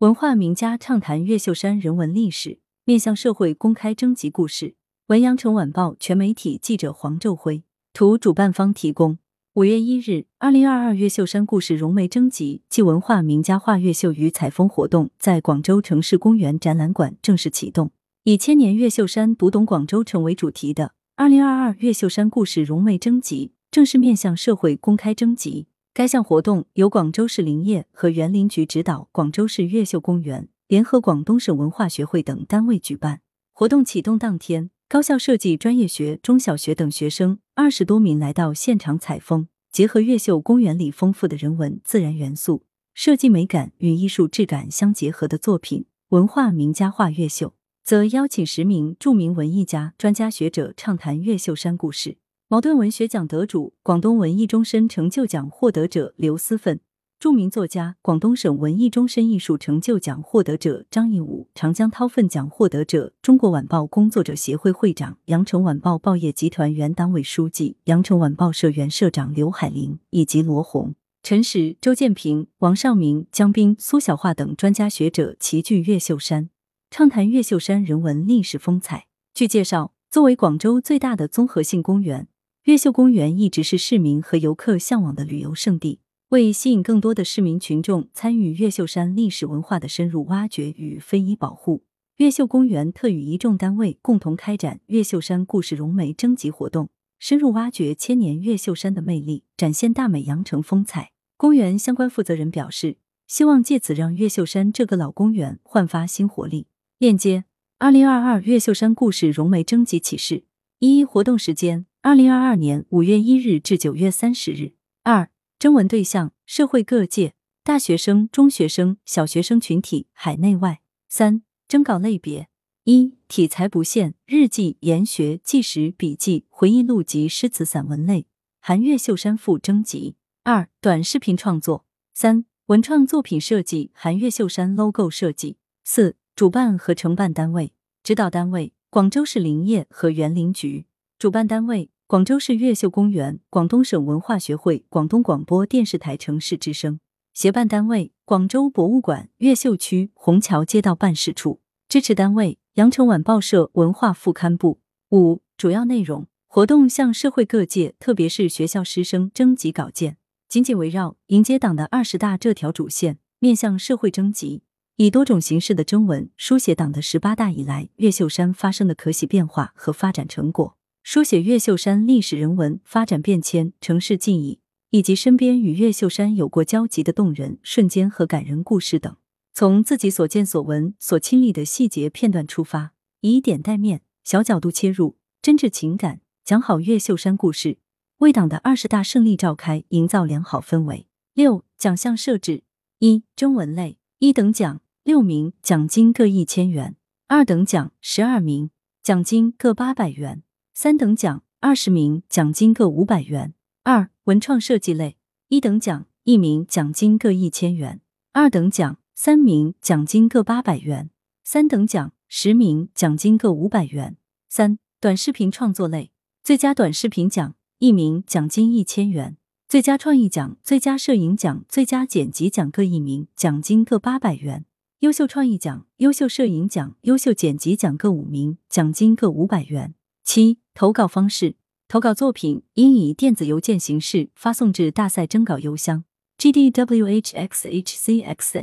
文化名家畅谈越秀山人文历史，面向社会公开征集故事。文阳城晚报全媒体记者黄昼辉，图主办方提供。五月一日，二零二二越秀山故事融媒征集暨文化名家画越秀与采风活动在广州城市公园展览馆正式启动。以“千年越秀山，读懂广州城”为主题的二零二二越秀山故事融媒征集正式面向社会公开征集。该项活动由广州市林业和园林局指导，广州市越秀公园联合广东省文化学会等单位举办。活动启动当天，高校设计专业学、中小学等学生二十多名来到现场采风，结合越秀公园里丰富的人文自然元素，设计美感与艺术质感相结合的作品。文化名家画越秀，则邀请十名著名文艺家、专家学者畅谈越秀山故事。茅盾文学奖得主、广东文艺终身成就奖获得者刘思奋，著名作家、广东省文艺终身艺术成就奖获得者张义武，长江韬奋奖获得者、中国晚报工作者协会会长、羊城晚报报业集团原党委书记、羊城晚报社原社长刘海林，以及罗红、陈实、周建平、王尚明、江斌、苏小桦等专家学者齐聚越秀山，畅谈越秀山人文历史风采。据介绍，作为广州最大的综合性公园。越秀公园一直是市民和游客向往的旅游胜地。为吸引更多的市民群众参与越秀山历史文化的深入挖掘与非遗保护，越秀公园特与一众单位共同开展越秀山故事融媒征集活动，深入挖掘千年越秀山的魅力，展现大美羊城风采。公园相关负责人表示，希望借此让越秀山这个老公园焕发新活力。链接：二零二二越秀山故事融媒征集启事。一、活动时间。二零二二年五月一日至九月三十日。二、征文对象：社会各界、大学生、中学生、小学生群体，海内外。三、征稿类别：一、题材不限，日记、研学、纪实、笔记、回忆录及诗词散文类，含越秀山赋征集。二、短视频创作。三、文创作品设计，含越秀山 logo 设计。四、主办和承办单位：指导单位：广州市林业和园林局。主办单位。广州市越秀公园、广东省文化学会、广东广播电视台城市之声协办单位：广州博物馆越秀区虹桥街道办事处支持单位：羊城晚报社文化副刊部。五、主要内容活动向社会各界，特别是学校师生征集稿件，紧紧围绕迎接党的二十大这条主线，面向社会征集，以多种形式的征文书写党的十八大以来越秀山发生的可喜变化和发展成果。书写越秀山历史人文发展变迁、城市记忆，以及身边与越秀山有过交集的动人瞬间和感人故事等，从自己所见所闻、所亲历的细节片段出发，以点带面、小角度切入，真挚情感讲好越秀山故事，为党的二十大胜利召开营造良好氛围。六奖项设置：一征文类，一等奖六名，奖金各一千元；二等奖十二名，奖金各八百元。三等奖二十名，奖金各五百元。二文创设计类，一等奖一名，奖金各一千元；二等奖三名，奖金各八百元；三等奖十名，奖金各五百元。三短视频创作类，最佳短视频奖一名，奖金一千元；最佳创意奖、最佳摄影奖、最佳剪辑奖各一名，奖金各八百元；优秀创意奖、优秀摄影奖、优秀剪辑奖各五名，奖金各五百元。七投稿方式：投稿作品应以电子邮件形式发送至大赛征稿邮箱 gdwhxhcx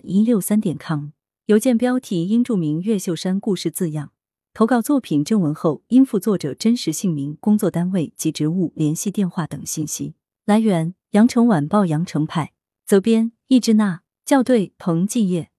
一六三点 com，邮件标题应注明“越秀山故事”字样。投稿作品正文后应附作者真实姓名、工作单位及职务、联系电话等信息。来源：羊城晚报羊城派，责编：易之娜，校对：彭继业。